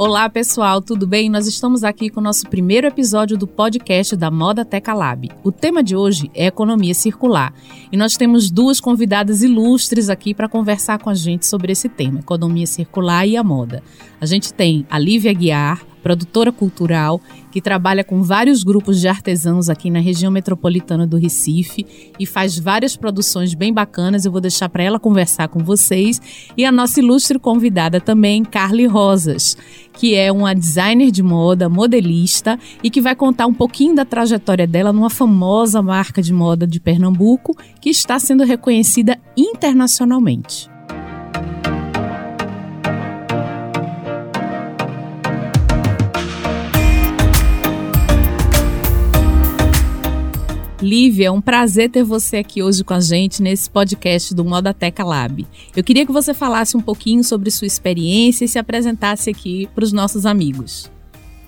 Olá, pessoal, tudo bem? Nós estamos aqui com o nosso primeiro episódio do podcast da Moda Teca Lab. O tema de hoje é economia circular e nós temos duas convidadas ilustres aqui para conversar com a gente sobre esse tema, economia circular e a moda. A gente tem a Lívia Guiar, produtora cultural, que trabalha com vários grupos de artesãos aqui na região metropolitana do Recife e faz várias produções bem bacanas. Eu vou deixar para ela conversar com vocês. E a nossa ilustre convidada também, Carly Rosas, que é uma designer de moda, modelista e que vai contar um pouquinho da trajetória dela numa famosa marca de moda de Pernambuco que está sendo reconhecida internacionalmente. Lívia, é um prazer ter você aqui hoje com a gente nesse podcast do Modateca Lab. Eu queria que você falasse um pouquinho sobre sua experiência e se apresentasse aqui para os nossos amigos.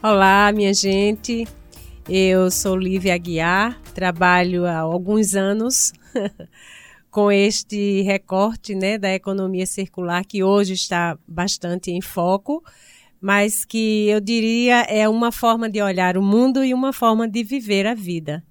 Olá, minha gente. Eu sou Lívia Aguiar, trabalho há alguns anos com este recorte né, da economia circular que hoje está bastante em foco, mas que eu diria é uma forma de olhar o mundo e uma forma de viver a vida.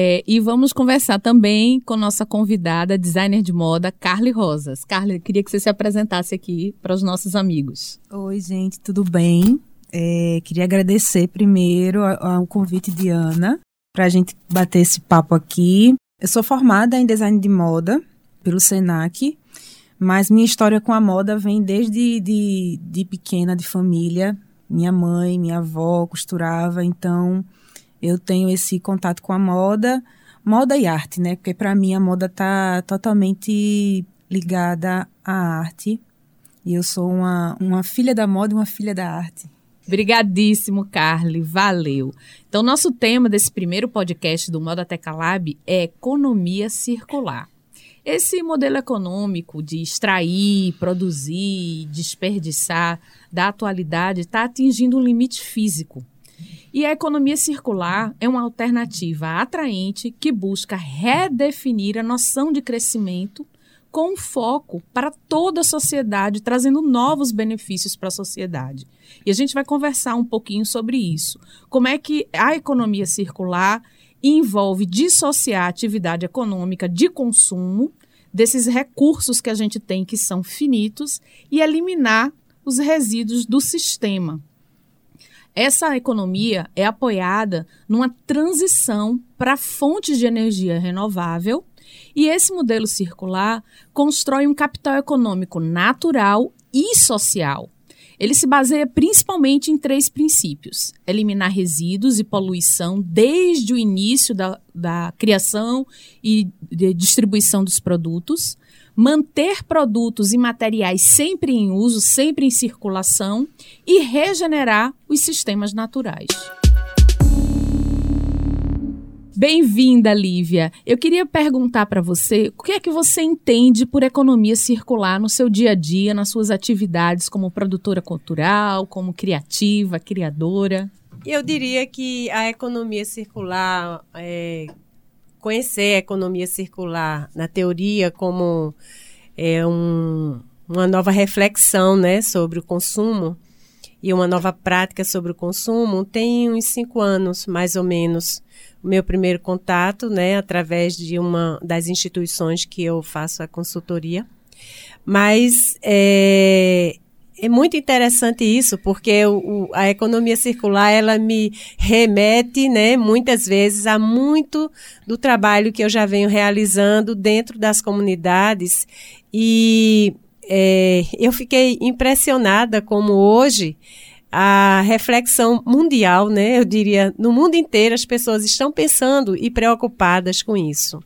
É, e vamos conversar também com nossa convidada, designer de moda, Carly Rosas. Carly, queria que você se apresentasse aqui para os nossos amigos. Oi, gente, tudo bem? É, queria agradecer primeiro ao convite de Ana para a gente bater esse papo aqui. Eu sou formada em design de moda pelo Senac, mas minha história com a moda vem desde de, de pequena, de família. Minha mãe, minha avó costurava, então eu tenho esse contato com a moda, moda e arte, né? Porque para mim a moda está totalmente ligada à arte. E eu sou uma, uma filha da moda e uma filha da arte. Obrigadíssimo, Carly. Valeu. Então, nosso tema desse primeiro podcast do Moda Teca Lab é economia circular. Esse modelo econômico de extrair, produzir, desperdiçar da atualidade está atingindo um limite físico. E a economia circular é uma alternativa atraente que busca redefinir a noção de crescimento com foco para toda a sociedade, trazendo novos benefícios para a sociedade. E a gente vai conversar um pouquinho sobre isso. Como é que a economia circular envolve dissociar a atividade econômica de consumo desses recursos que a gente tem que são finitos e eliminar os resíduos do sistema. Essa economia é apoiada numa transição para fontes de energia renovável e esse modelo circular constrói um capital econômico natural e social. Ele se baseia principalmente em três princípios: eliminar resíduos e poluição desde o início da, da criação e distribuição dos produtos, manter produtos e materiais sempre em uso, sempre em circulação e regenerar os sistemas naturais. Bem-vinda, Lívia. Eu queria perguntar para você o que é que você entende por economia circular no seu dia a dia, nas suas atividades como produtora cultural, como criativa, criadora. Eu diria que a economia circular é, conhecer a economia circular na teoria como é, um, uma nova reflexão né, sobre o consumo e uma nova prática sobre o consumo tem uns cinco anos, mais ou menos. O meu primeiro contato, né, através de uma das instituições que eu faço a consultoria. Mas é, é muito interessante isso, porque o, a economia circular ela me remete, né, muitas vezes a muito do trabalho que eu já venho realizando dentro das comunidades e é, eu fiquei impressionada como hoje a reflexão mundial, né, eu diria, no mundo inteiro as pessoas estão pensando e preocupadas com isso.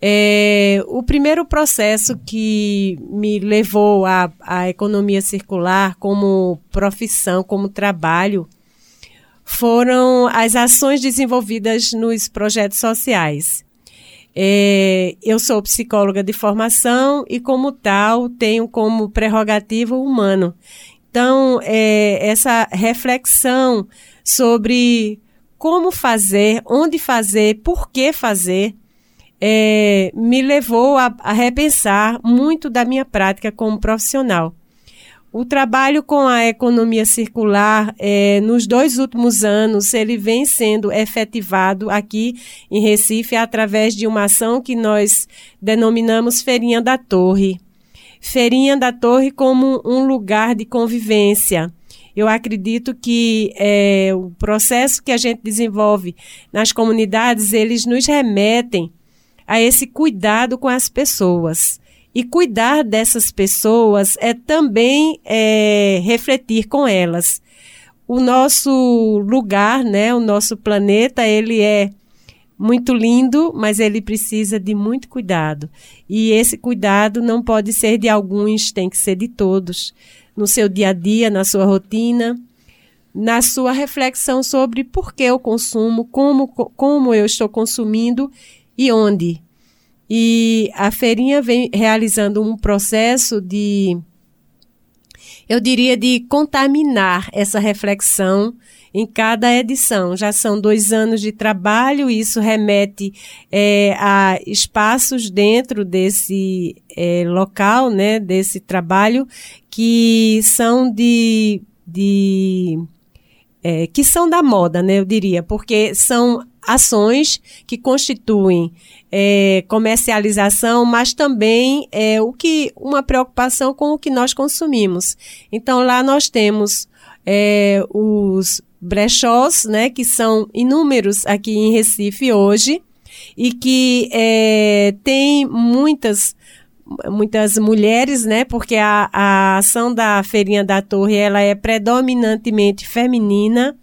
É, o primeiro processo que me levou à, à economia circular como profissão, como trabalho, foram as ações desenvolvidas nos projetos sociais. É, eu sou psicóloga de formação e, como tal, tenho como prerrogativa o humano. Então, é, essa reflexão sobre como fazer, onde fazer, por que fazer, é, me levou a, a repensar muito da minha prática como profissional. O trabalho com a economia circular, é, nos dois últimos anos, ele vem sendo efetivado aqui em Recife através de uma ação que nós denominamos Feirinha da Torre. Feirinha da Torre como um lugar de convivência. Eu acredito que é, o processo que a gente desenvolve nas comunidades, eles nos remetem a esse cuidado com as pessoas. E cuidar dessas pessoas é também é, refletir com elas. O nosso lugar, né, o nosso planeta, ele é muito lindo, mas ele precisa de muito cuidado. E esse cuidado não pode ser de alguns, tem que ser de todos. No seu dia a dia, na sua rotina, na sua reflexão sobre por que eu consumo, como, como eu estou consumindo e onde. E a feirinha vem realizando um processo de, eu diria, de contaminar essa reflexão em cada edição. Já são dois anos de trabalho, isso remete é, a espaços dentro desse é, local, né, desse trabalho, que são de. de é, que são da moda, né, eu diria, porque são ações que constituem é, comercialização, mas também é, o que uma preocupação com o que nós consumimos. Então lá nós temos é, os brechós, né, que são inúmeros aqui em Recife hoje e que é, tem muitas muitas mulheres, né? Porque a, a ação da Feirinha da Torre ela é predominantemente feminina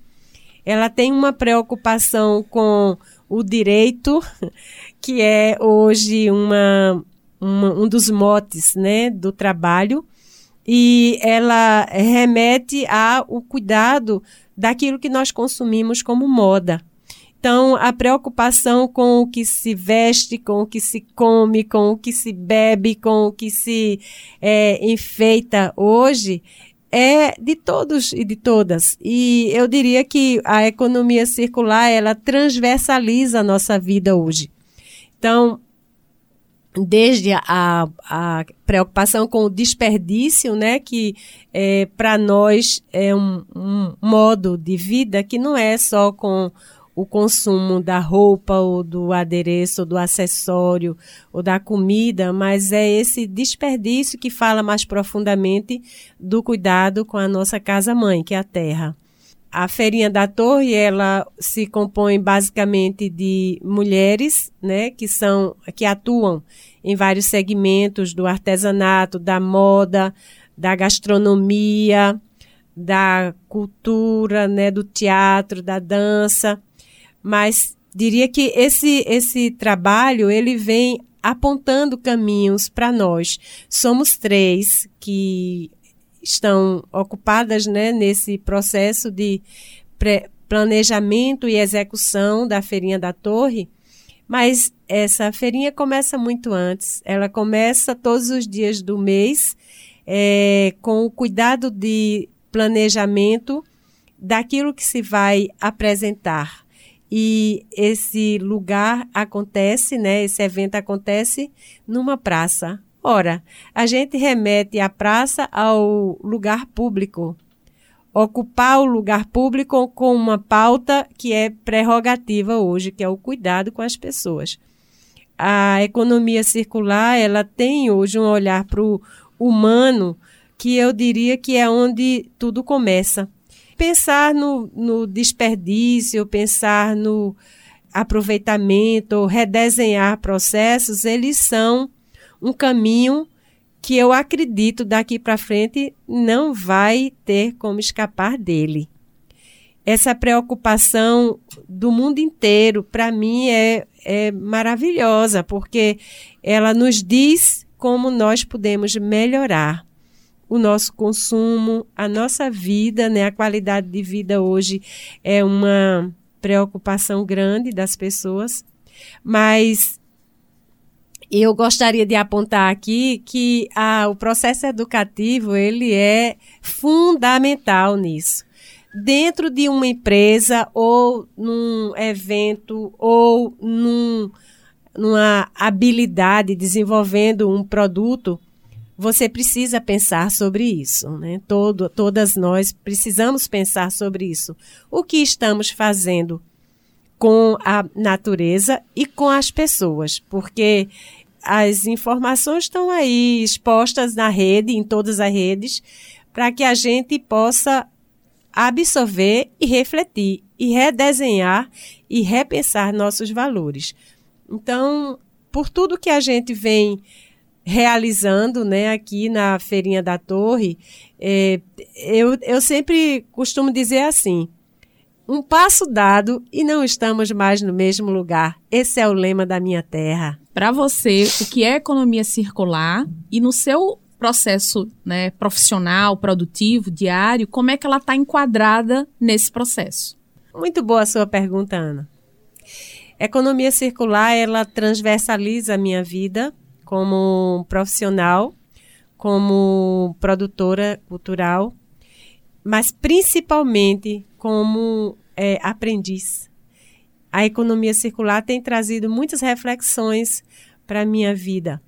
ela tem uma preocupação com o direito, que é hoje uma, uma, um dos motes né, do trabalho, e ela remete ao cuidado daquilo que nós consumimos como moda. Então, a preocupação com o que se veste, com o que se come, com o que se bebe, com o que se é, enfeita hoje, é de todos e de todas. E eu diria que a economia circular, ela transversaliza a nossa vida hoje. Então, desde a, a preocupação com o desperdício, né, que é, para nós é um, um modo de vida que não é só com o consumo da roupa ou do adereço ou do acessório ou da comida, mas é esse desperdício que fala mais profundamente do cuidado com a nossa casa mãe, que é a terra. A feirinha da torre, ela se compõe basicamente de mulheres, né, que são que atuam em vários segmentos do artesanato, da moda, da gastronomia, da cultura, né, do teatro, da dança mas diria que esse esse trabalho ele vem apontando caminhos para nós. Somos três que estão ocupadas né, nesse processo de planejamento e execução da Feirinha da Torre, mas essa feirinha começa muito antes. Ela começa todos os dias do mês é, com o cuidado de planejamento daquilo que se vai apresentar e esse lugar acontece, né? Esse evento acontece numa praça. Ora, a gente remete a praça ao lugar público. Ocupar o lugar público com uma pauta que é prerrogativa hoje, que é o cuidado com as pessoas. A economia circular, ela tem hoje um olhar para o humano que eu diria que é onde tudo começa pensar no, no desperdício, pensar no aproveitamento, redesenhar processos, eles são um caminho que eu acredito daqui para frente não vai ter como escapar dele. Essa preocupação do mundo inteiro, para mim, é, é maravilhosa, porque ela nos diz como nós podemos melhorar o nosso consumo, a nossa vida, né? A qualidade de vida hoje é uma preocupação grande das pessoas, mas eu gostaria de apontar aqui que a, o processo educativo ele é fundamental nisso. Dentro de uma empresa ou num evento ou num, numa habilidade desenvolvendo um produto, você precisa pensar sobre isso, né? Todo, todas nós precisamos pensar sobre isso. O que estamos fazendo com a natureza e com as pessoas, porque as informações estão aí expostas na rede, em todas as redes, para que a gente possa absorver e refletir e redesenhar e repensar nossos valores. Então, por tudo que a gente vem realizando né, aqui na Feirinha da Torre, é, eu, eu sempre costumo dizer assim: um passo dado e não estamos mais no mesmo lugar. Esse é o lema da minha terra. Para você, o que é economia circular e no seu processo né, profissional, produtivo, diário, como é que ela está enquadrada nesse processo? Muito boa a sua pergunta, Ana. Economia circular, ela transversaliza a minha vida como profissional, como produtora cultural, mas principalmente como é, aprendiz. A economia circular tem trazido muitas reflexões para a minha vida.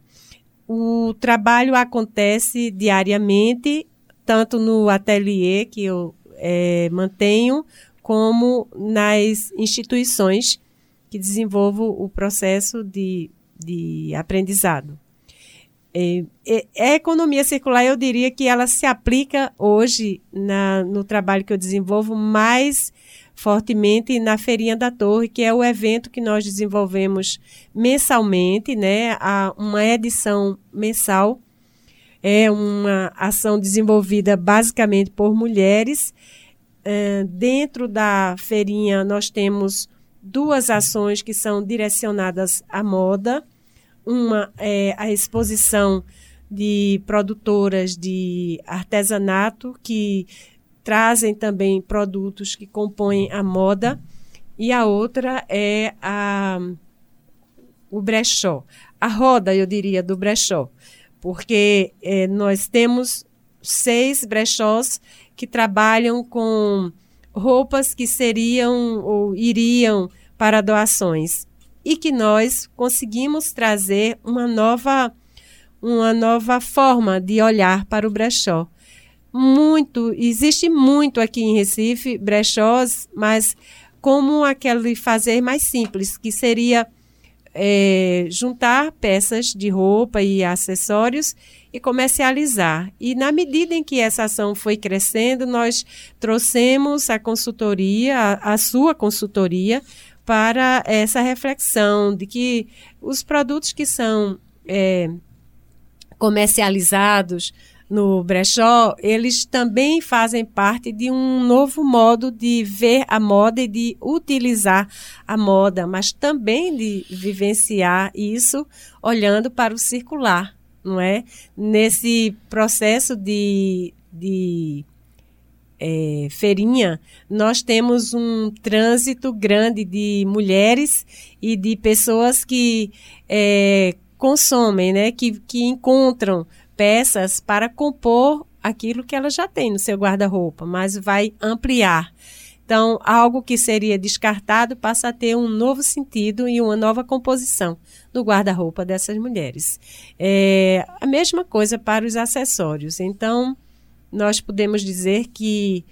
O trabalho acontece diariamente, tanto no ateliê que eu é, mantenho, como nas instituições que desenvolvo o processo de, de aprendizado. É, é, a economia circular, eu diria que ela se aplica hoje na, no trabalho que eu desenvolvo mais fortemente na Feirinha da Torre, que é o evento que nós desenvolvemos mensalmente, né? A, uma edição mensal. É uma ação desenvolvida basicamente por mulheres eh, dentro da feirinha, nós temos duas ações que são direcionadas à moda. Uma é a exposição de produtoras de artesanato que trazem também produtos que compõem a moda. E a outra é a, o brechó. A roda, eu diria, do brechó. Porque é, nós temos seis brechós que trabalham com roupas que seriam ou iriam para doações e que nós conseguimos trazer uma nova uma nova forma de olhar para o brechó. Muito, existe muito aqui em Recife brechós, mas como aquele fazer mais simples, que seria é, juntar peças de roupa e acessórios e comercializar. E na medida em que essa ação foi crescendo, nós trouxemos a consultoria, a, a sua consultoria, para essa reflexão de que os produtos que são é, comercializados no brechó, eles também fazem parte de um novo modo de ver a moda e de utilizar a moda, mas também de vivenciar isso olhando para o circular não é? Nesse processo de, de é, feirinha, nós temos um trânsito grande de mulheres e de pessoas que é, consomem, né? Que, que encontram peças para compor aquilo que ela já tem no seu guarda-roupa, mas vai ampliar. Então, algo que seria descartado passa a ter um novo sentido e uma nova composição no guarda-roupa dessas mulheres. É a mesma coisa para os acessórios. Então, nós podemos dizer que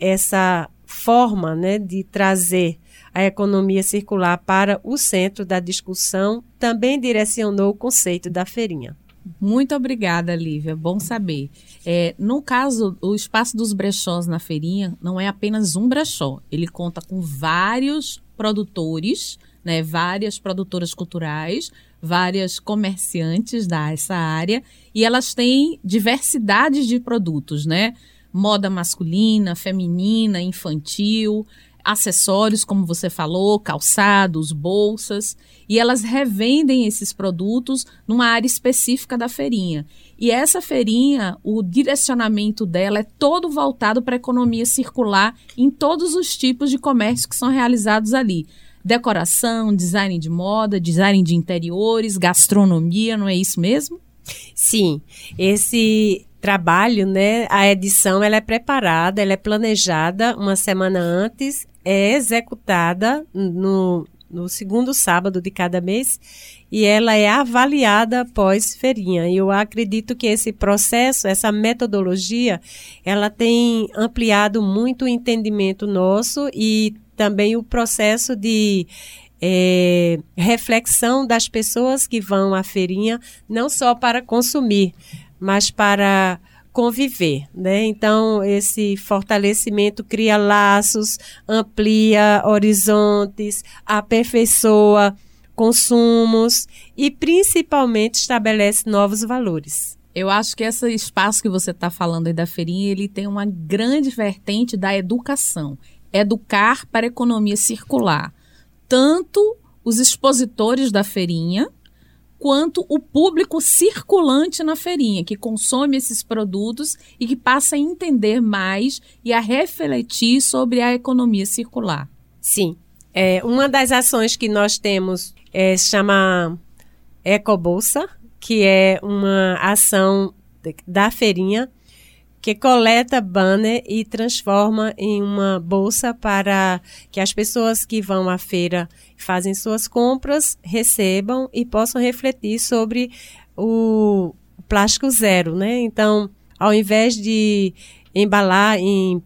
essa forma né, de trazer a economia circular para o centro da discussão também direcionou o conceito da feirinha. Muito obrigada, Lívia. Bom saber. É, no caso, o espaço dos brechós na feirinha não é apenas um brechó. Ele conta com vários produtores, né, várias produtoras culturais, várias comerciantes dessa área, e elas têm diversidades de produtos, né? Moda masculina, feminina, infantil, acessórios, como você falou, calçados, bolsas, e elas revendem esses produtos numa área específica da feirinha. E essa feirinha, o direcionamento dela é todo voltado para a economia circular em todos os tipos de comércio que são realizados ali. Decoração, design de moda, design de interiores, gastronomia, não é isso mesmo? Sim, esse trabalho, né, a edição ela é preparada, ela é planejada uma semana antes é executada no, no segundo sábado de cada mês e ela é avaliada após feirinha. E eu acredito que esse processo, essa metodologia, ela tem ampliado muito o entendimento nosso e também o processo de é, reflexão das pessoas que vão à feirinha, não só para consumir, mas para conviver, né? Então esse fortalecimento cria laços, amplia horizontes, aperfeiçoa consumos e principalmente estabelece novos valores. Eu acho que esse espaço que você está falando aí da feirinha, ele tem uma grande vertente da educação. Educar para economia circular. Tanto os expositores da feirinha, quanto o público circulante na feirinha, que consome esses produtos e que passa a entender mais e a refletir sobre a economia circular. Sim. É, uma das ações que nós temos é, chama Ecobolsa, que é uma ação da feirinha que coleta banner e transforma em uma bolsa para que as pessoas que vão à feira fazem suas compras recebam e possam refletir sobre o plástico zero, né? Então, ao invés de embalar em,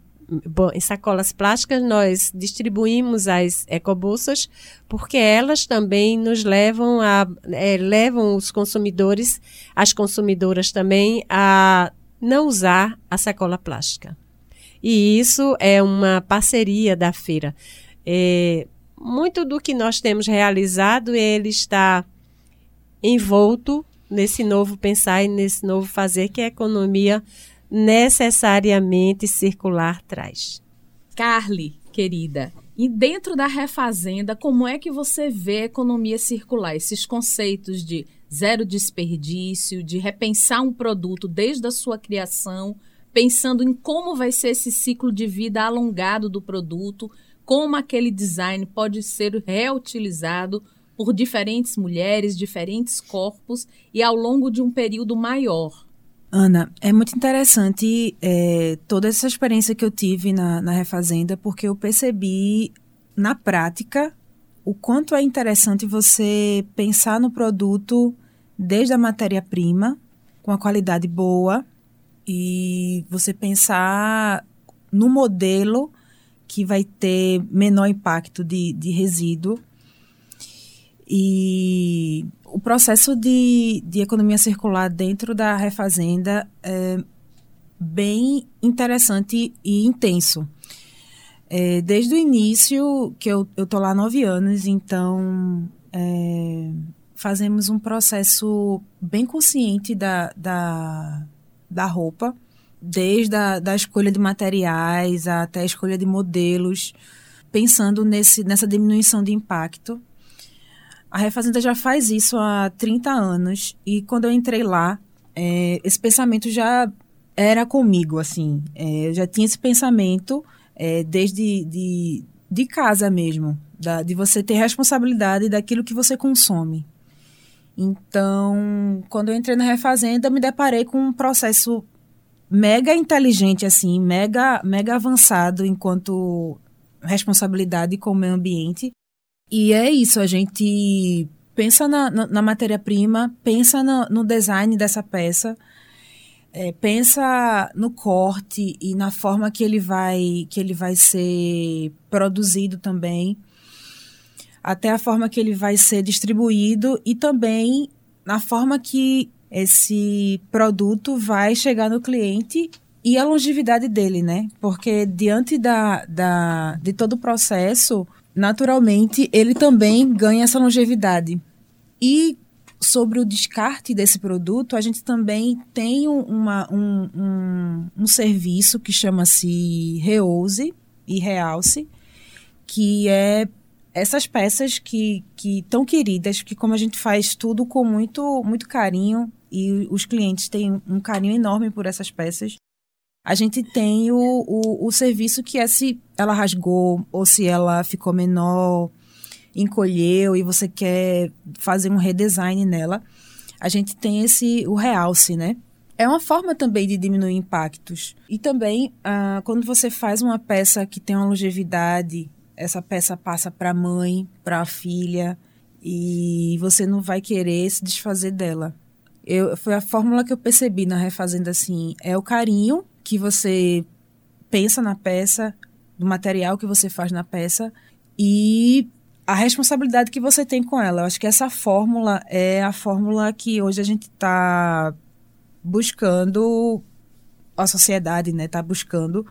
em sacolas plásticas, nós distribuímos as ecobolsas porque elas também nos levam a é, levam os consumidores, as consumidoras também a não usar a sacola plástica. E isso é uma parceria da feira. É, muito do que nós temos realizado, ele está envolto nesse novo pensar e nesse novo fazer que a economia necessariamente circular traz. Carly, querida, e dentro da refazenda, como é que você vê a economia circular? Esses conceitos de zero desperdício, de repensar um produto desde a sua criação, pensando em como vai ser esse ciclo de vida alongado do produto, como aquele design pode ser reutilizado por diferentes mulheres, diferentes corpos e ao longo de um período maior. Ana, é muito interessante é, toda essa experiência que eu tive na, na Refazenda, porque eu percebi na prática o quanto é interessante você pensar no produto desde a matéria-prima, com a qualidade boa, e você pensar no modelo que vai ter menor impacto de, de resíduo. E o processo de, de economia circular dentro da refazenda é bem interessante e intenso. É, desde o início, que eu estou lá há nove anos, então é, fazemos um processo bem consciente da, da, da roupa, desde a da escolha de materiais até a escolha de modelos, pensando nesse, nessa diminuição de impacto. A Refazenda já faz isso há 30 anos e quando eu entrei lá, é, esse pensamento já era comigo, assim. É, eu já tinha esse pensamento é, desde de, de casa mesmo, da, de você ter responsabilidade daquilo que você consome. Então, quando eu entrei na Refazenda, me deparei com um processo mega inteligente, assim, mega, mega avançado enquanto responsabilidade com o meio ambiente. E é isso, a gente pensa na, na, na matéria-prima, pensa no, no, design dessa peça, é, pensa no corte e na forma que ele vai, que ele vai ser produzido também até a forma que ele vai ser distribuído e também na forma que esse produto vai chegar no cliente e a longevidade dele, né? Porque diante da, da, de todo o processo, naturalmente, ele também ganha essa longevidade. E sobre o descarte desse produto, a gente também tem uma, um, um, um serviço que chama-se Reuse e Realce, que é essas peças que que tão queridas, que como a gente faz tudo com muito muito carinho e os clientes têm um carinho enorme por essas peças, a gente tem o, o, o serviço que é se ela rasgou ou se ela ficou menor, encolheu e você quer fazer um redesign nela, a gente tem esse o realce, né? É uma forma também de diminuir impactos. E também, ah, quando você faz uma peça que tem uma longevidade essa peça passa para a mãe, para a filha, e você não vai querer se desfazer dela. Eu, foi a fórmula que eu percebi na refazenda assim, é o carinho que você pensa na peça, do material que você faz na peça e a responsabilidade que você tem com ela. Eu acho que essa fórmula é a fórmula que hoje a gente está buscando, a sociedade está né, buscando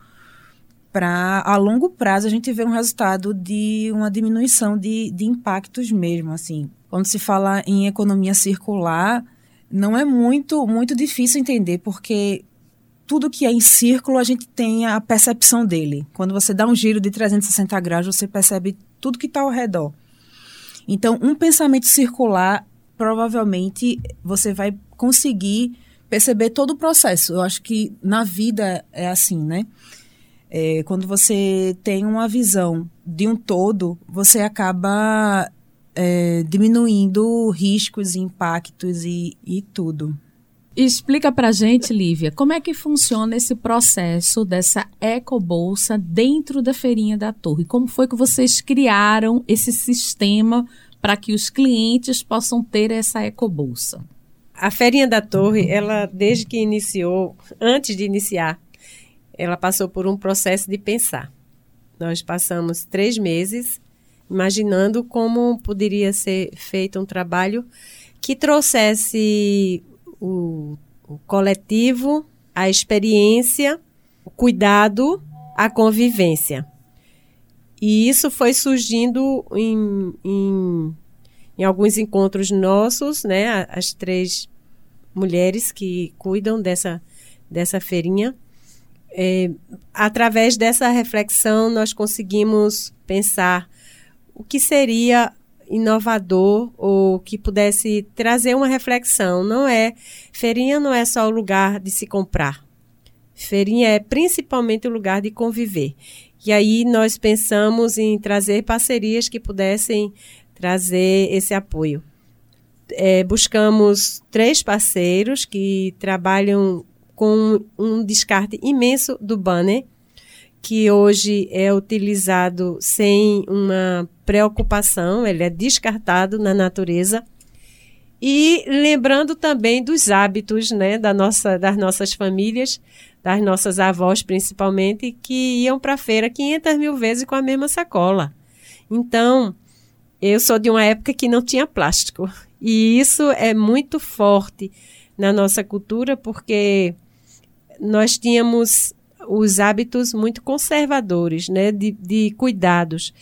para a longo prazo a gente ver um resultado de uma diminuição de, de impactos mesmo, assim. Quando se fala em economia circular, não é muito muito difícil entender, porque tudo que é em círculo a gente tem a percepção dele. Quando você dá um giro de 360 graus, você percebe tudo que está ao redor. Então, um pensamento circular, provavelmente você vai conseguir perceber todo o processo. Eu acho que na vida é assim, né? É, quando você tem uma visão de um todo, você acaba é, diminuindo riscos, impactos e, e tudo. Explica pra gente, Lívia, como é que funciona esse processo dessa ecobolsa dentro da feirinha da torre? Como foi que vocês criaram esse sistema para que os clientes possam ter essa ecobolsa? A feirinha da torre, ela desde que iniciou, antes de iniciar, ela passou por um processo de pensar. Nós passamos três meses imaginando como poderia ser feito um trabalho que trouxesse o, o coletivo, a experiência, o cuidado, a convivência. E isso foi surgindo em, em, em alguns encontros nossos, né? As três mulheres que cuidam dessa, dessa feirinha é, através dessa reflexão, nós conseguimos pensar o que seria inovador ou que pudesse trazer uma reflexão. Não é feirinha não é só o lugar de se comprar. Feirinha é principalmente o lugar de conviver. E aí nós pensamos em trazer parcerias que pudessem trazer esse apoio. É, buscamos três parceiros que trabalham com um descarte imenso do banner, que hoje é utilizado sem uma preocupação, ele é descartado na natureza. E lembrando também dos hábitos né, da nossa, das nossas famílias, das nossas avós principalmente, que iam para a feira 500 mil vezes com a mesma sacola. Então, eu sou de uma época que não tinha plástico. E isso é muito forte na nossa cultura, porque nós tínhamos os hábitos muito conservadores, né, de, de cuidados.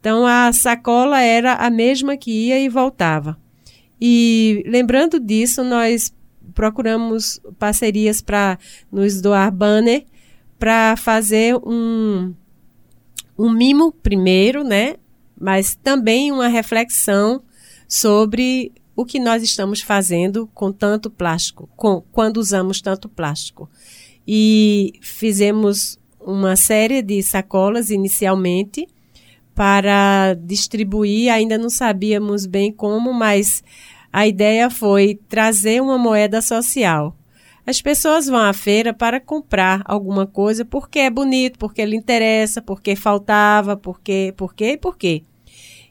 Então a sacola era a mesma que ia e voltava. E lembrando disso, nós procuramos parcerias para nos doar banner para fazer um, um mimo primeiro, né? Mas também uma reflexão sobre o que nós estamos fazendo com tanto plástico, com, quando usamos tanto plástico e fizemos uma série de sacolas inicialmente para distribuir, ainda não sabíamos bem como, mas a ideia foi trazer uma moeda social. As pessoas vão à feira para comprar alguma coisa porque é bonito, porque lhe interessa, porque faltava, porque, porque e porque.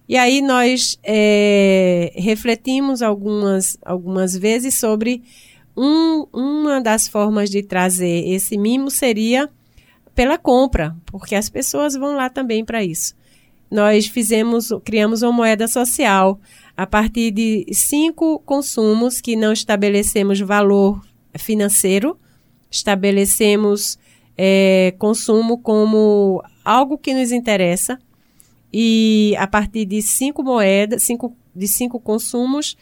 E aí nós é, refletimos algumas, algumas vezes sobre um, uma das formas de trazer esse mimo seria pela compra, porque as pessoas vão lá também para isso. Nós fizemos, criamos uma moeda social a partir de cinco consumos que não estabelecemos valor financeiro, estabelecemos é, consumo como algo que nos interessa e a partir de cinco moedas, cinco, de cinco consumos,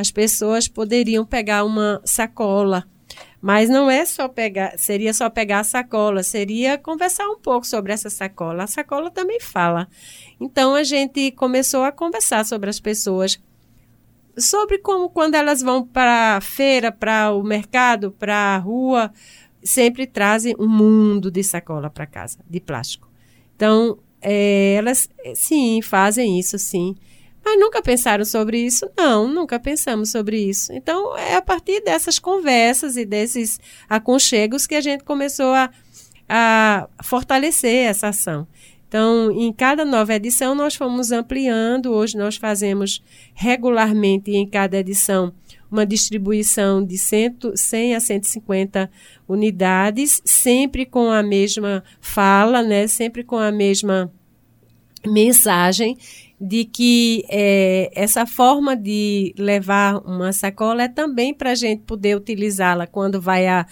as pessoas poderiam pegar uma sacola. Mas não é só pegar, seria só pegar a sacola, seria conversar um pouco sobre essa sacola. A sacola também fala. Então a gente começou a conversar sobre as pessoas, sobre como quando elas vão para a feira, para o mercado, para a rua, sempre trazem um mundo de sacola para casa, de plástico. Então, é, elas, sim, fazem isso, sim. Mas nunca pensaram sobre isso? Não, nunca pensamos sobre isso. Então, é a partir dessas conversas e desses aconchegos que a gente começou a, a fortalecer essa ação. Então, em cada nova edição, nós fomos ampliando. Hoje, nós fazemos regularmente, em cada edição, uma distribuição de 100, 100 a 150 unidades, sempre com a mesma fala, né? sempre com a mesma mensagem de que é, essa forma de levar uma sacola é também para a gente poder utilizá-la quando vai à,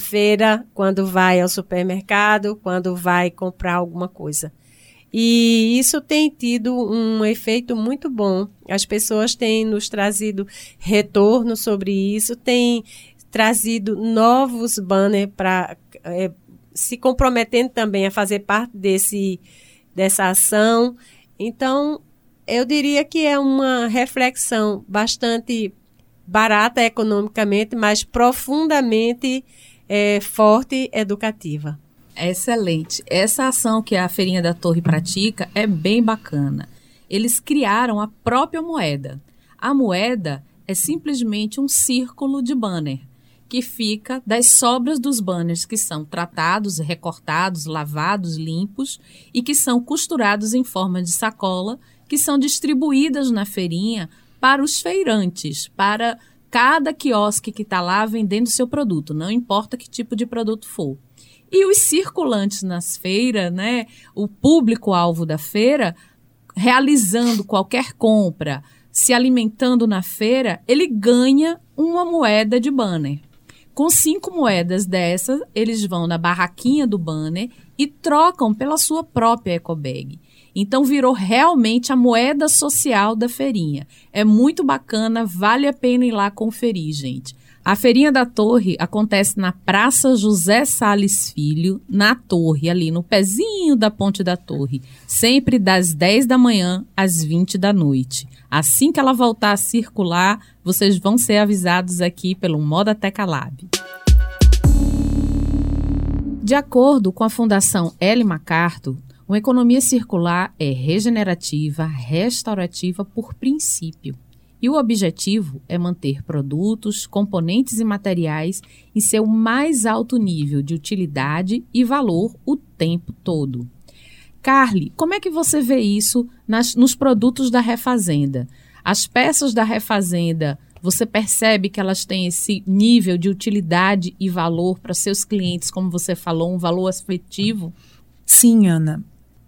feira, quando vai ao supermercado, quando vai comprar alguma coisa. E isso tem tido um efeito muito bom. As pessoas têm nos trazido retorno sobre isso, têm trazido novos banners para é, se comprometendo também a fazer parte desse, dessa ação. Então, eu diria que é uma reflexão bastante barata economicamente, mas profundamente é, forte educativa. Excelente. Essa ação que a Feirinha da Torre pratica é bem bacana. Eles criaram a própria moeda. A moeda é simplesmente um círculo de banner que fica das sobras dos banners que são tratados, recortados, lavados, limpos e que são costurados em forma de sacola, que são distribuídas na feirinha para os feirantes, para cada quiosque que está lá vendendo seu produto, não importa que tipo de produto for. E os circulantes nas feiras, né, o público-alvo da feira, realizando qualquer compra, se alimentando na feira, ele ganha uma moeda de banner. Com cinco moedas dessas, eles vão na barraquinha do banner e trocam pela sua própria ecobag. Então virou realmente a moeda social da feirinha. É muito bacana, vale a pena ir lá conferir, gente. A Feirinha da Torre acontece na Praça José Sales Filho, na Torre, ali no pezinho da Ponte da Torre, sempre das 10 da manhã às 20 da noite. Assim que ela voltar a circular, vocês vão ser avisados aqui pelo Moda Teca Lab. De acordo com a Fundação L. MacArthur, uma economia circular é regenerativa, restaurativa por princípio. E o objetivo é manter produtos, componentes e materiais em seu mais alto nível de utilidade e valor o tempo todo. Carly, como é que você vê isso nas, nos produtos da refazenda? As peças da refazenda, você percebe que elas têm esse nível de utilidade e valor para seus clientes, como você falou, um valor afetivo? Sim, Ana.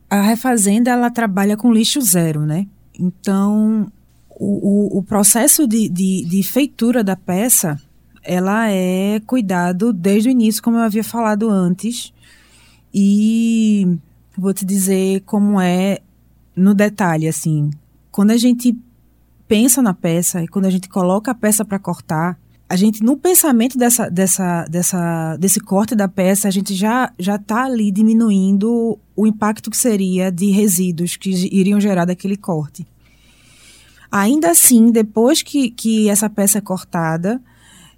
A refazenda ela trabalha com lixo zero, né? Então, o, o, processo de, de, de feitura da peça, ela é cuidado desde o início, como eu havia falado antes. E vou te dizer como é no detalhe, assim. Quando a gente pensa na peça e quando a gente coloca a peça para cortar, a gente no pensamento dessa, dessa, dessa, desse corte da peça, a gente já já está ali diminuindo o impacto que seria de resíduos que iriam gerar daquele corte. Ainda assim, depois que, que essa peça é cortada,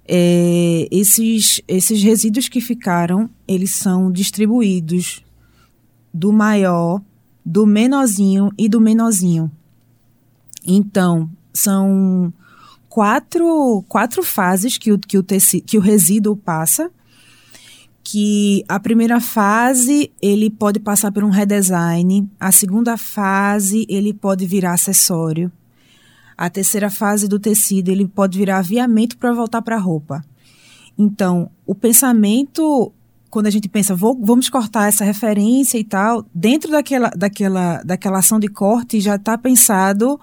é, esses, esses resíduos que ficaram, eles são distribuídos do maior, do menorzinho e do menorzinho. Então, são quatro, quatro fases que o, que, o que o resíduo passa, que a primeira fase ele pode passar por um redesign, a segunda fase ele pode virar acessório, a terceira fase do tecido, ele pode virar aviamento para voltar para a roupa. Então, o pensamento, quando a gente pensa, vou, vamos cortar essa referência e tal, dentro daquela, daquela, daquela ação de corte já está pensado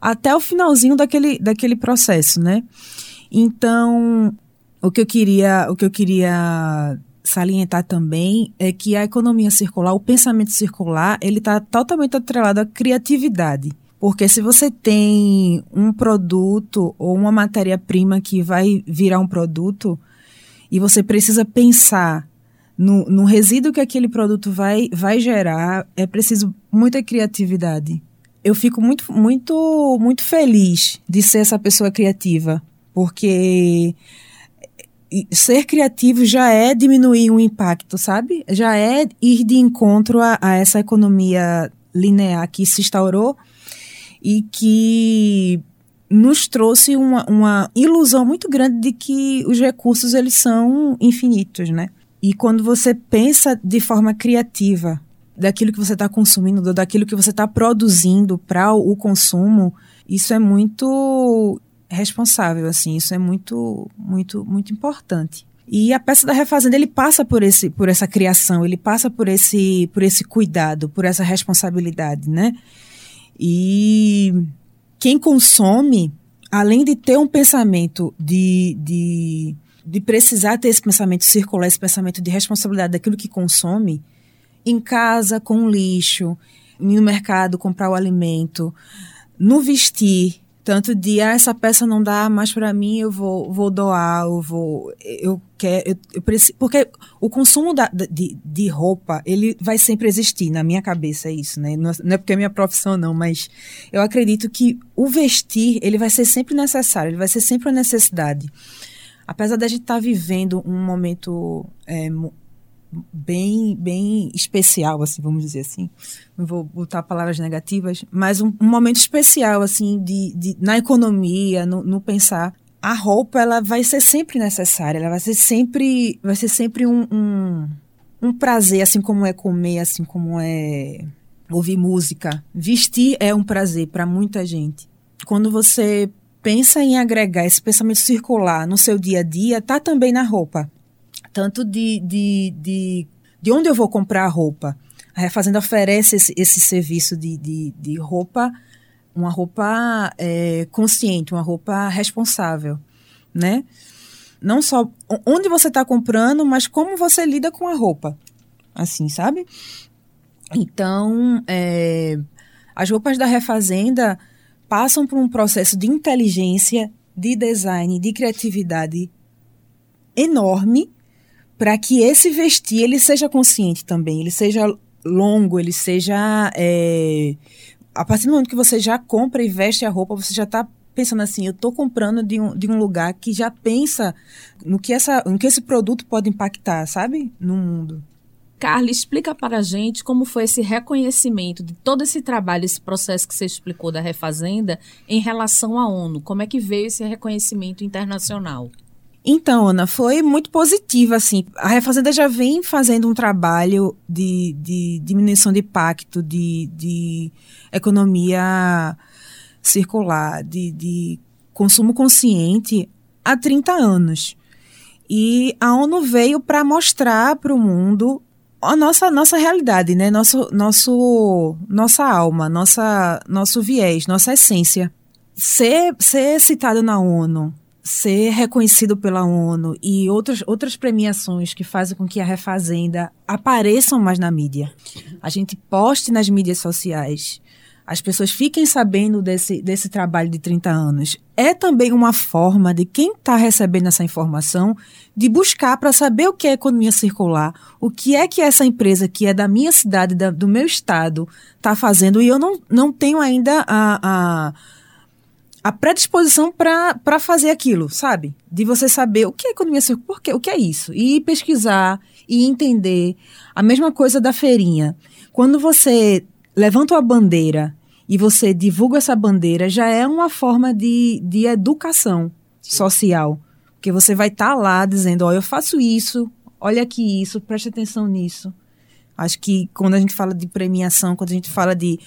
até o finalzinho daquele, daquele processo, né? Então, o que eu queria, o que eu queria salientar também é que a economia circular, o pensamento circular, ele está totalmente atrelado à criatividade. Porque se você tem um produto ou uma matéria-prima que vai virar um produto e você precisa pensar no, no resíduo que aquele produto vai, vai gerar, é preciso muita criatividade. Eu fico muito, muito, muito feliz de ser essa pessoa criativa, porque ser criativo já é diminuir o impacto, sabe? Já é ir de encontro a, a essa economia linear que se instaurou e que nos trouxe uma, uma ilusão muito grande de que os recursos eles são infinitos, né? E quando você pensa de forma criativa daquilo que você está consumindo, daquilo que você está produzindo para o consumo, isso é muito responsável, assim, isso é muito, muito, muito importante. E a peça da refazenda ele passa por esse, por essa criação, ele passa por esse, por esse cuidado, por essa responsabilidade, né? E quem consome, além de ter um pensamento de, de, de precisar ter esse pensamento circular, esse pensamento de responsabilidade daquilo que consome, em casa com o lixo, no mercado comprar o alimento, no vestir, tanto de ah, essa peça não dá mais para mim, eu vou, vou doar, eu vou eu quero eu, eu preciso, porque o consumo da, de, de roupa, ele vai sempre existir na minha cabeça é isso, né? Não, não é porque é minha profissão não, mas eu acredito que o vestir, ele vai ser sempre necessário, ele vai ser sempre uma necessidade. Apesar da gente estar tá vivendo um momento é, bem, bem especial, assim, vamos dizer assim. Não vou botar palavras negativas, mas um, um momento especial, assim, de, de na economia, no, no, pensar. A roupa, ela vai ser sempre necessária, ela vai ser sempre, vai ser sempre um, um, um prazer, assim como é comer, assim como é ouvir música. Vestir é um prazer para muita gente. Quando você pensa em agregar esse pensamento circular no seu dia a dia, tá também na roupa tanto de, de, de, de onde eu vou comprar a roupa. A Refazenda oferece esse, esse serviço de, de, de roupa, uma roupa é, consciente, uma roupa responsável, né? Não só onde você está comprando, mas como você lida com a roupa, assim, sabe? Então, é, as roupas da Refazenda passam por um processo de inteligência, de design, de criatividade enorme para que esse vestir ele seja consciente também, ele seja longo, ele seja é, a partir do momento que você já compra e veste a roupa, você já está pensando assim, eu estou comprando de um, de um lugar que já pensa no que, essa, no que esse produto pode impactar, sabe? No mundo. Carla, explica para a gente como foi esse reconhecimento de todo esse trabalho, esse processo que você explicou da Refazenda em relação à ONU. Como é que veio esse reconhecimento internacional? Então, Ana, foi muito positiva, assim. A Refazenda já vem fazendo um trabalho de, de diminuição de impacto, de, de economia circular, de, de consumo consciente há 30 anos. E a ONU veio para mostrar para o mundo a nossa, nossa realidade, né? Nosso, nosso, nossa alma, nossa, nosso viés, nossa essência. Ser, ser citado na ONU ser reconhecido pela ONU e outras, outras premiações que fazem com que a Refazenda apareçam mais na mídia. A gente poste nas mídias sociais. As pessoas fiquem sabendo desse, desse trabalho de 30 anos. É também uma forma de quem está recebendo essa informação de buscar para saber o que é economia circular, o que é que essa empresa que é da minha cidade, da, do meu estado, está fazendo. E eu não, não tenho ainda a, a a predisposição para fazer aquilo, sabe? De você saber o que é economia circular, por quê, o que é isso, e pesquisar e entender. A mesma coisa da feirinha. Quando você levanta uma bandeira e você divulga essa bandeira, já é uma forma de, de educação social. Porque você vai estar tá lá dizendo, ó, oh, eu faço isso, olha aqui isso, preste atenção nisso. Acho que quando a gente fala de premiação, quando a gente fala de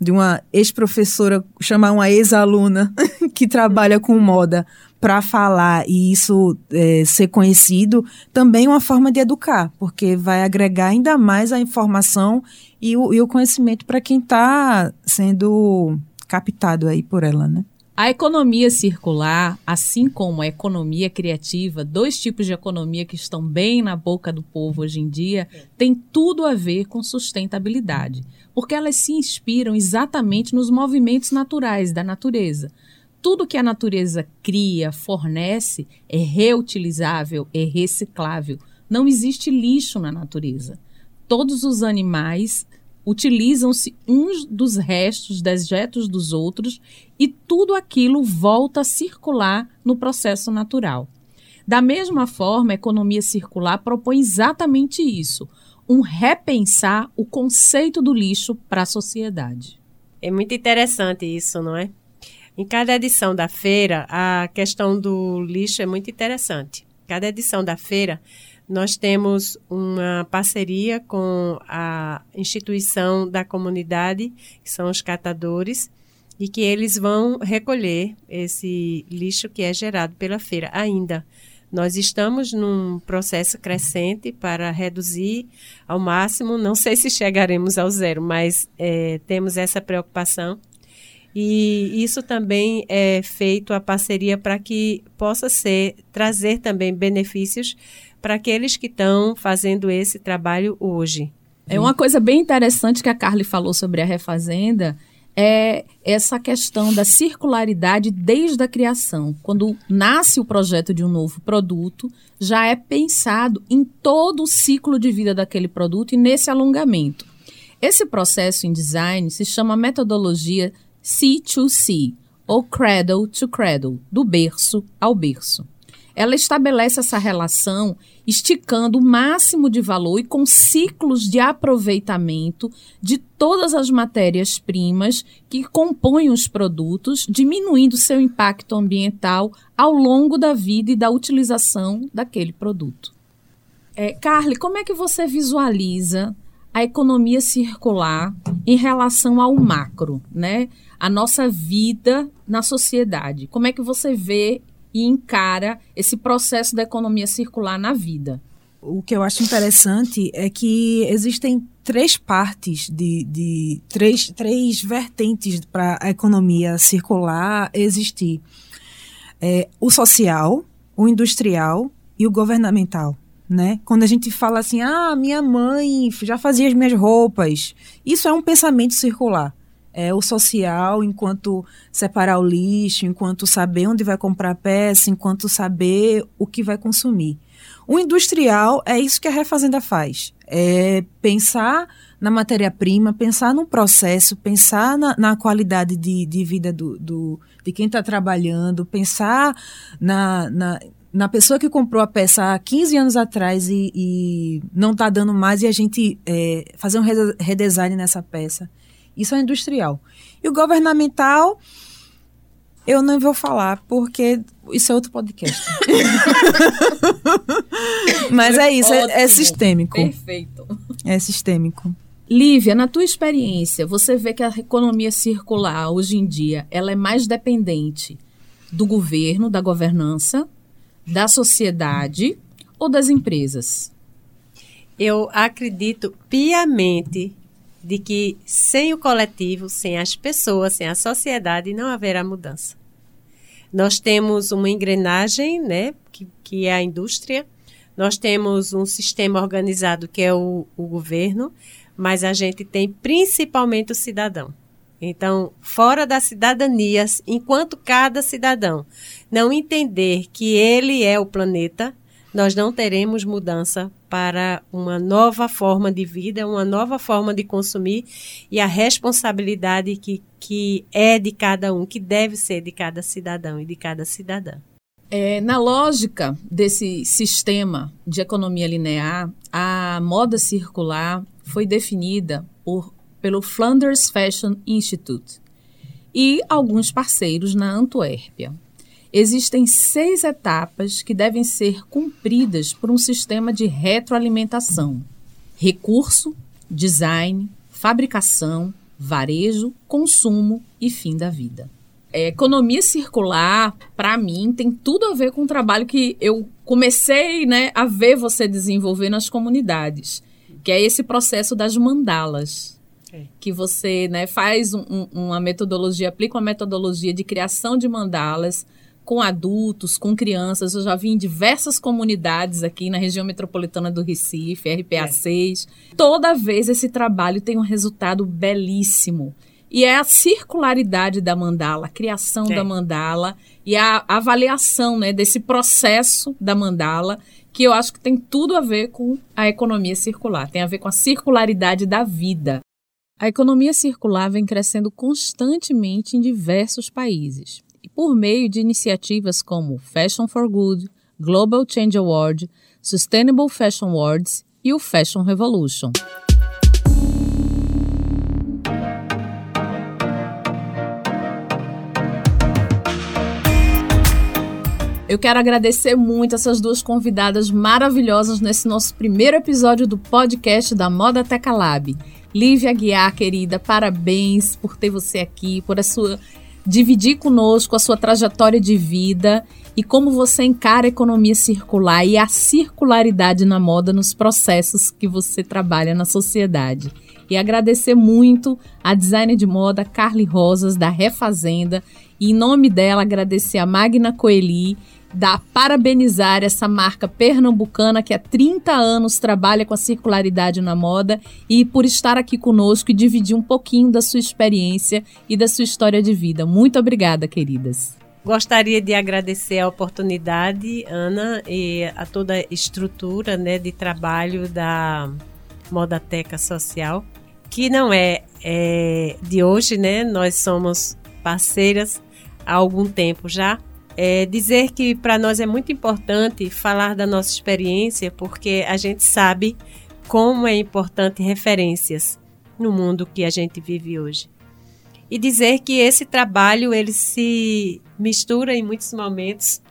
de uma ex-professora chamar uma ex-aluna que trabalha com moda para falar e isso é, ser conhecido, também é uma forma de educar, porque vai agregar ainda mais a informação e o, e o conhecimento para quem está sendo captado aí por ela, né? A economia circular, assim como a economia criativa, dois tipos de economia que estão bem na boca do povo hoje em dia, tem tudo a ver com sustentabilidade porque elas se inspiram exatamente nos movimentos naturais da natureza. Tudo que a natureza cria, fornece, é reutilizável, é reciclável. Não existe lixo na natureza. Todos os animais utilizam-se uns dos restos, dejetos dos outros, e tudo aquilo volta a circular no processo natural. Da mesma forma, a economia circular propõe exatamente isso um repensar o conceito do lixo para a sociedade. É muito interessante isso, não é? Em cada edição da feira, a questão do lixo é muito interessante. Cada edição da feira nós temos uma parceria com a instituição da comunidade, que são os catadores, e que eles vão recolher esse lixo que é gerado pela feira ainda. Nós estamos num processo crescente para reduzir ao máximo, não sei se chegaremos ao zero, mas é, temos essa preocupação. E isso também é feito a parceria para que possa ser trazer também benefícios para aqueles que estão fazendo esse trabalho hoje. É uma coisa bem interessante que a Carly falou sobre a refazenda, é essa questão da circularidade desde a criação. Quando nasce o projeto de um novo produto, já é pensado em todo o ciclo de vida daquele produto e nesse alongamento. Esse processo em design se chama metodologia C2C, ou Cradle to Cradle, do berço ao berço. Ela estabelece essa relação esticando o máximo de valor e com ciclos de aproveitamento de todas as matérias-primas que compõem os produtos, diminuindo seu impacto ambiental ao longo da vida e da utilização daquele produto. É, Carly, como é que você visualiza a economia circular em relação ao macro, né? A nossa vida na sociedade. Como é que você vê e encara esse processo da economia circular na vida. O que eu acho interessante é que existem três partes de, de três, três vertentes para a economia circular existir: é, o social, o industrial e o governamental. Né? Quando a gente fala assim, ah, minha mãe já fazia as minhas roupas, isso é um pensamento circular é, o social, enquanto separar o lixo, enquanto saber onde vai comprar peça, enquanto saber o que vai consumir. O industrial é isso que a refazenda faz. É pensar na matéria-prima, pensar no processo, pensar na, na qualidade de, de vida do, do de quem está trabalhando, pensar na, na, na, pessoa que comprou a peça há 15 anos atrás e, e não está dando mais e a gente é, fazer um redesign nessa peça. Isso é industrial. E o governamental, eu não vou falar, porque isso é outro podcast. Mas é isso, é, é, sistêmico. Perfeito. É sistêmico. Lívia, na tua experiência, você vê que a economia circular hoje em dia ela é mais dependente do governo, da governança, da sociedade ou das empresas? Eu acredito piamente de que sem o coletivo, sem as pessoas, sem a sociedade, não haverá mudança. Nós temos uma engrenagem, né, que, que é a indústria, nós temos um sistema organizado que é o, o governo, mas a gente tem principalmente o cidadão. Então, fora da cidadania, enquanto cada cidadão não entender que ele é o planeta, nós não teremos mudança para uma nova forma de vida, uma nova forma de consumir e a responsabilidade que, que é de cada um, que deve ser de cada cidadão e de cada cidadã. É, na lógica desse sistema de economia linear, a moda circular foi definida por, pelo Flanders Fashion Institute e alguns parceiros na Antuérpia. Existem seis etapas que devem ser cumpridas por um sistema de retroalimentação: recurso, design, fabricação, varejo, consumo e fim da vida. É, economia circular, para mim, tem tudo a ver com o trabalho que eu comecei né, a ver você desenvolver nas comunidades, que é esse processo das mandalas. É. Que você né, faz um, uma metodologia, aplica uma metodologia de criação de mandalas com adultos, com crianças. Eu já vi em diversas comunidades aqui na região metropolitana do Recife, RPA é. 6. Toda vez esse trabalho tem um resultado belíssimo. E é a circularidade da mandala, a criação é. da mandala e a avaliação né, desse processo da mandala, que eu acho que tem tudo a ver com a economia circular, tem a ver com a circularidade da vida. A economia circular vem crescendo constantemente em diversos países por meio de iniciativas como Fashion for Good, Global Change Award, Sustainable Fashion Awards e o Fashion Revolution. Eu quero agradecer muito essas duas convidadas maravilhosas nesse nosso primeiro episódio do podcast da Moda Teca Lab. Lívia Guiar, querida, parabéns por ter você aqui, por a sua dividir conosco a sua trajetória de vida e como você encara a economia circular e a circularidade na moda nos processos que você trabalha na sociedade. E agradecer muito a designer de moda Carly Rosas, da Refazenda, e em nome dela agradecer a Magna Coeli da parabenizar essa marca pernambucana que há 30 anos trabalha com a circularidade na moda e por estar aqui conosco e dividir um pouquinho da sua experiência e da sua história de vida. Muito obrigada, queridas. Gostaria de agradecer a oportunidade, Ana, e a toda a estrutura né, de trabalho da Modateca Social, que não é, é de hoje, né? Nós somos parceiras há algum tempo já. É dizer que para nós é muito importante falar da nossa experiência, porque a gente sabe como é importante referências no mundo que a gente vive hoje. E dizer que esse trabalho ele se mistura em muitos momentos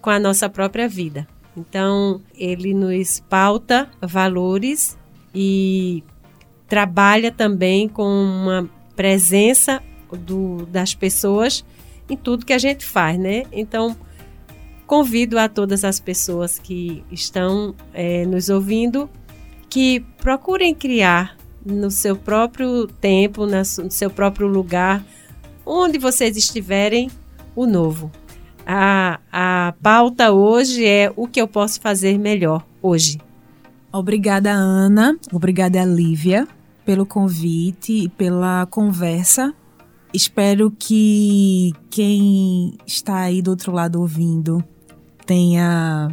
com a nossa própria vida. Então, ele nos pauta valores e trabalha também com uma presença do, das pessoas em tudo que a gente faz, né? Então, convido a todas as pessoas que estão é, nos ouvindo que procurem criar no seu próprio tempo, no seu próprio lugar, onde vocês estiverem, o novo. A, a pauta hoje é o que eu posso fazer melhor hoje. Obrigada, Ana. Obrigada, Lívia, pelo convite e pela conversa Espero que quem está aí do outro lado ouvindo tenha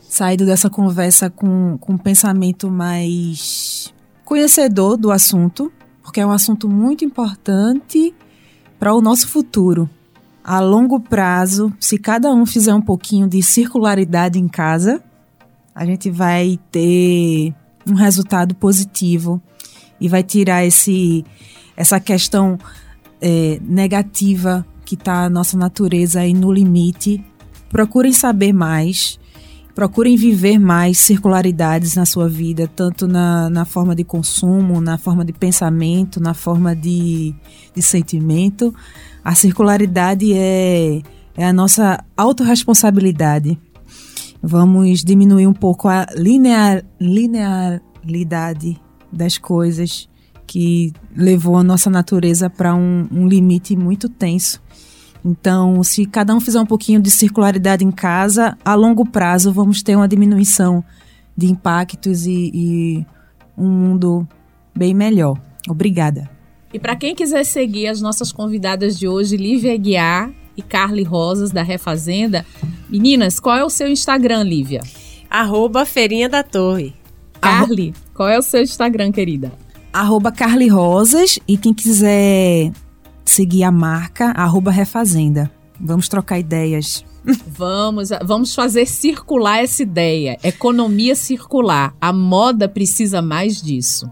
saído dessa conversa com, com um pensamento mais conhecedor do assunto, porque é um assunto muito importante para o nosso futuro. A longo prazo, se cada um fizer um pouquinho de circularidade em casa, a gente vai ter um resultado positivo e vai tirar esse essa questão é, negativa que está a nossa natureza aí no limite. Procurem saber mais, procurem viver mais circularidades na sua vida, tanto na, na forma de consumo, na forma de pensamento, na forma de, de sentimento. A circularidade é, é a nossa autorresponsabilidade. Vamos diminuir um pouco a linear, linearidade das coisas que levou a nossa natureza para um, um limite muito tenso. Então, se cada um fizer um pouquinho de circularidade em casa, a longo prazo vamos ter uma diminuição de impactos e, e um mundo bem melhor. Obrigada. E para quem quiser seguir as nossas convidadas de hoje, Lívia Guiar e Carly Rosas, da Refazenda, meninas, qual é o seu Instagram, Lívia? Arroba Feirinha da Torre. Carly, qual é o seu Instagram, querida? arroba Carly Rosas e quem quiser seguir a marca, arroba Refazenda. Vamos trocar ideias. Vamos, vamos fazer circular essa ideia. Economia circular. A moda precisa mais disso.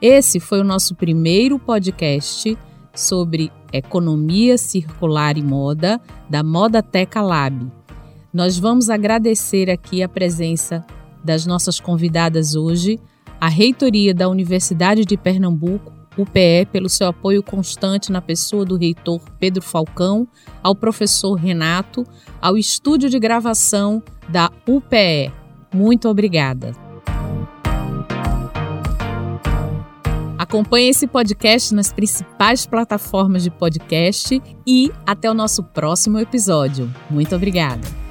Esse foi o nosso primeiro podcast sobre economia circular e moda da Moda Teca Lab. Nós vamos agradecer aqui a presença das nossas convidadas hoje, a Reitoria da Universidade de Pernambuco, UPE, pelo seu apoio constante na pessoa do reitor Pedro Falcão, ao professor Renato, ao estúdio de gravação da UPE. Muito obrigada. Acompanhe esse podcast nas principais plataformas de podcast e até o nosso próximo episódio. Muito obrigada.